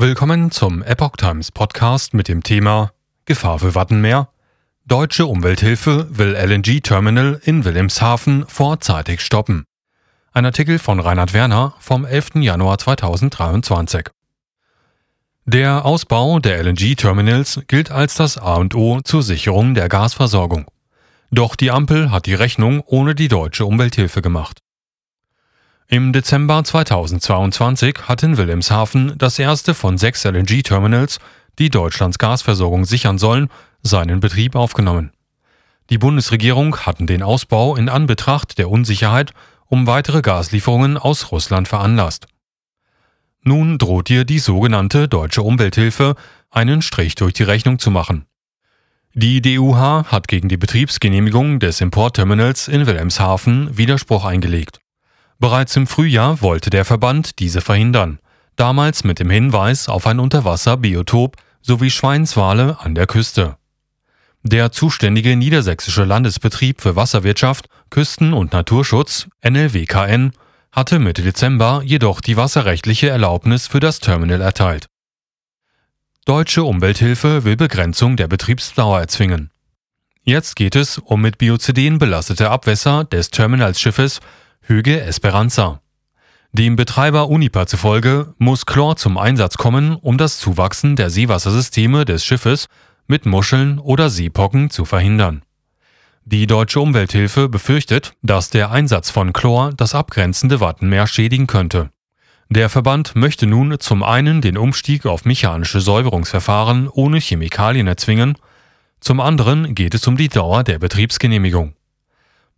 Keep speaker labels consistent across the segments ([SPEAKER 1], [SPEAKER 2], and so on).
[SPEAKER 1] Willkommen zum Epoch Times Podcast mit dem Thema Gefahr für Wattenmeer. Deutsche Umwelthilfe will LNG-Terminal in Wilhelmshaven vorzeitig stoppen. Ein Artikel von Reinhard Werner vom 11. Januar 2023. Der Ausbau der LNG-Terminals gilt als das A und O zur Sicherung der Gasversorgung. Doch die Ampel hat die Rechnung ohne die deutsche Umwelthilfe gemacht. Im Dezember 2022 hat in Wilhelmshaven das erste von sechs LNG-Terminals, die Deutschlands Gasversorgung sichern sollen, seinen Betrieb aufgenommen. Die Bundesregierung hatten den Ausbau in Anbetracht der Unsicherheit um weitere Gaslieferungen aus Russland veranlasst. Nun droht ihr die sogenannte deutsche Umwelthilfe einen Strich durch die Rechnung zu machen. Die DUH hat gegen die Betriebsgenehmigung des Importterminals in Wilhelmshaven Widerspruch eingelegt. Bereits im Frühjahr wollte der Verband diese verhindern, damals mit dem Hinweis auf ein Unterwasserbiotop sowie Schweinswale an der Küste. Der zuständige niedersächsische Landesbetrieb für Wasserwirtschaft, Küsten- und Naturschutz NLWKN hatte Mitte Dezember jedoch die wasserrechtliche Erlaubnis für das Terminal erteilt. Deutsche Umwelthilfe will Begrenzung der Betriebsdauer erzwingen. Jetzt geht es um mit Bioziden belastete Abwässer des Terminalschiffes Hüge Esperanza. Dem Betreiber Unipa zufolge muss Chlor zum Einsatz kommen, um das Zuwachsen der Seewassersysteme des Schiffes mit Muscheln oder Seepocken zu verhindern. Die deutsche Umwelthilfe befürchtet, dass der Einsatz von Chlor das abgrenzende Wattenmeer schädigen könnte. Der Verband möchte nun zum einen den Umstieg auf mechanische Säuberungsverfahren ohne Chemikalien erzwingen, zum anderen geht es um die Dauer der Betriebsgenehmigung.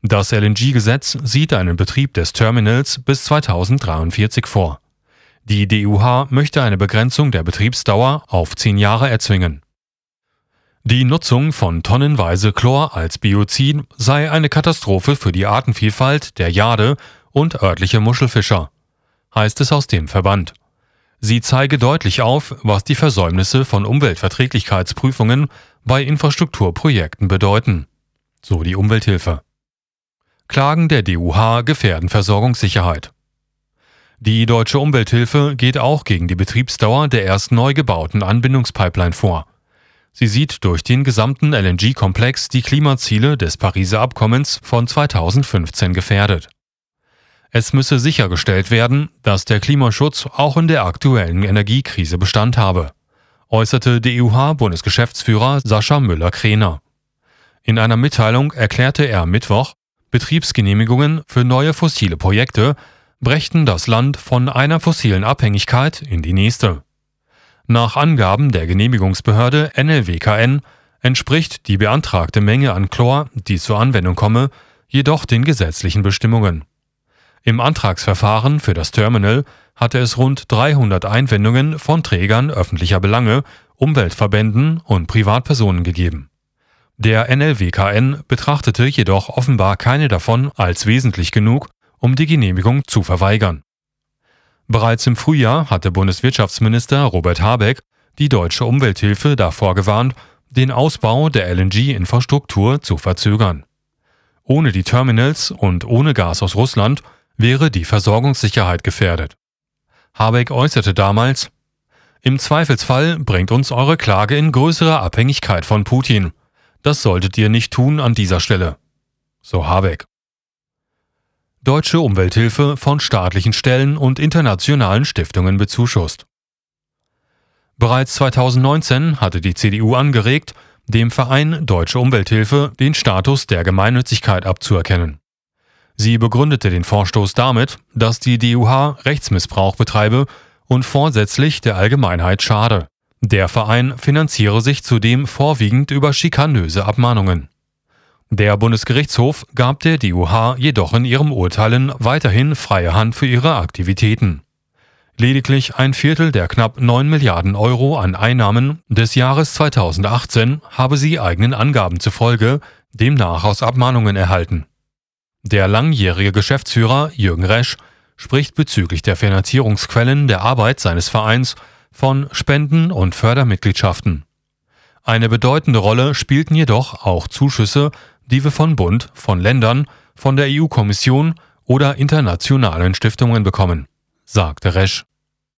[SPEAKER 1] Das LNG-Gesetz sieht einen Betrieb des Terminals bis 2043 vor. Die DUH möchte eine Begrenzung der Betriebsdauer auf zehn Jahre erzwingen. Die Nutzung von tonnenweise Chlor als Biozid sei eine Katastrophe für die Artenvielfalt der Jade und örtliche Muschelfischer, heißt es aus dem Verband. Sie zeige deutlich auf, was die Versäumnisse von Umweltverträglichkeitsprüfungen bei Infrastrukturprojekten bedeuten, so die Umwelthilfe. Klagen der DUH gefährden Versorgungssicherheit. Die Deutsche Umwelthilfe geht auch gegen die Betriebsdauer der erst neu gebauten Anbindungspipeline vor. Sie sieht durch den gesamten LNG-Komplex die Klimaziele des Pariser Abkommens von 2015 gefährdet. Es müsse sichergestellt werden, dass der Klimaschutz auch in der aktuellen Energiekrise Bestand habe, äußerte DUH-Bundesgeschäftsführer Sascha Müller-Krener. In einer Mitteilung erklärte er Mittwoch, Betriebsgenehmigungen für neue fossile Projekte brächten das Land von einer fossilen Abhängigkeit in die nächste. Nach Angaben der Genehmigungsbehörde NLWKN entspricht die beantragte Menge an Chlor, die zur Anwendung komme, jedoch den gesetzlichen Bestimmungen. Im Antragsverfahren für das Terminal hatte es rund 300 Einwendungen von Trägern öffentlicher Belange, Umweltverbänden und Privatpersonen gegeben. Der NLWKN betrachtete jedoch offenbar keine davon als wesentlich genug, um die Genehmigung zu verweigern. Bereits im Frühjahr hatte Bundeswirtschaftsminister Robert Habeck die deutsche Umwelthilfe davor gewarnt, den Ausbau der LNG-Infrastruktur zu verzögern. Ohne die Terminals und ohne Gas aus Russland wäre die Versorgungssicherheit gefährdet. Habeck äußerte damals, Im Zweifelsfall bringt uns eure Klage in größere Abhängigkeit von Putin. Das solltet ihr nicht tun an dieser Stelle. So Habeck. Deutsche Umwelthilfe von staatlichen Stellen und internationalen Stiftungen bezuschusst. Bereits 2019 hatte die CDU angeregt, dem Verein Deutsche Umwelthilfe den Status der Gemeinnützigkeit abzuerkennen. Sie begründete den Vorstoß damit, dass die DUH Rechtsmissbrauch betreibe und vorsätzlich der Allgemeinheit schade. Der Verein finanziere sich zudem vorwiegend über schikanöse Abmahnungen. Der Bundesgerichtshof gab der DUH jedoch in ihrem Urteilen weiterhin freie Hand für ihre Aktivitäten. Lediglich ein Viertel der knapp 9 Milliarden Euro an Einnahmen des Jahres 2018 habe sie eigenen Angaben zufolge demnach aus Abmahnungen erhalten. Der langjährige Geschäftsführer Jürgen Resch spricht bezüglich der Finanzierungsquellen der Arbeit seines Vereins von Spenden und Fördermitgliedschaften. Eine bedeutende Rolle spielten jedoch auch Zuschüsse, die wir von Bund, von Ländern, von der EU-Kommission oder internationalen Stiftungen bekommen, sagte Resch.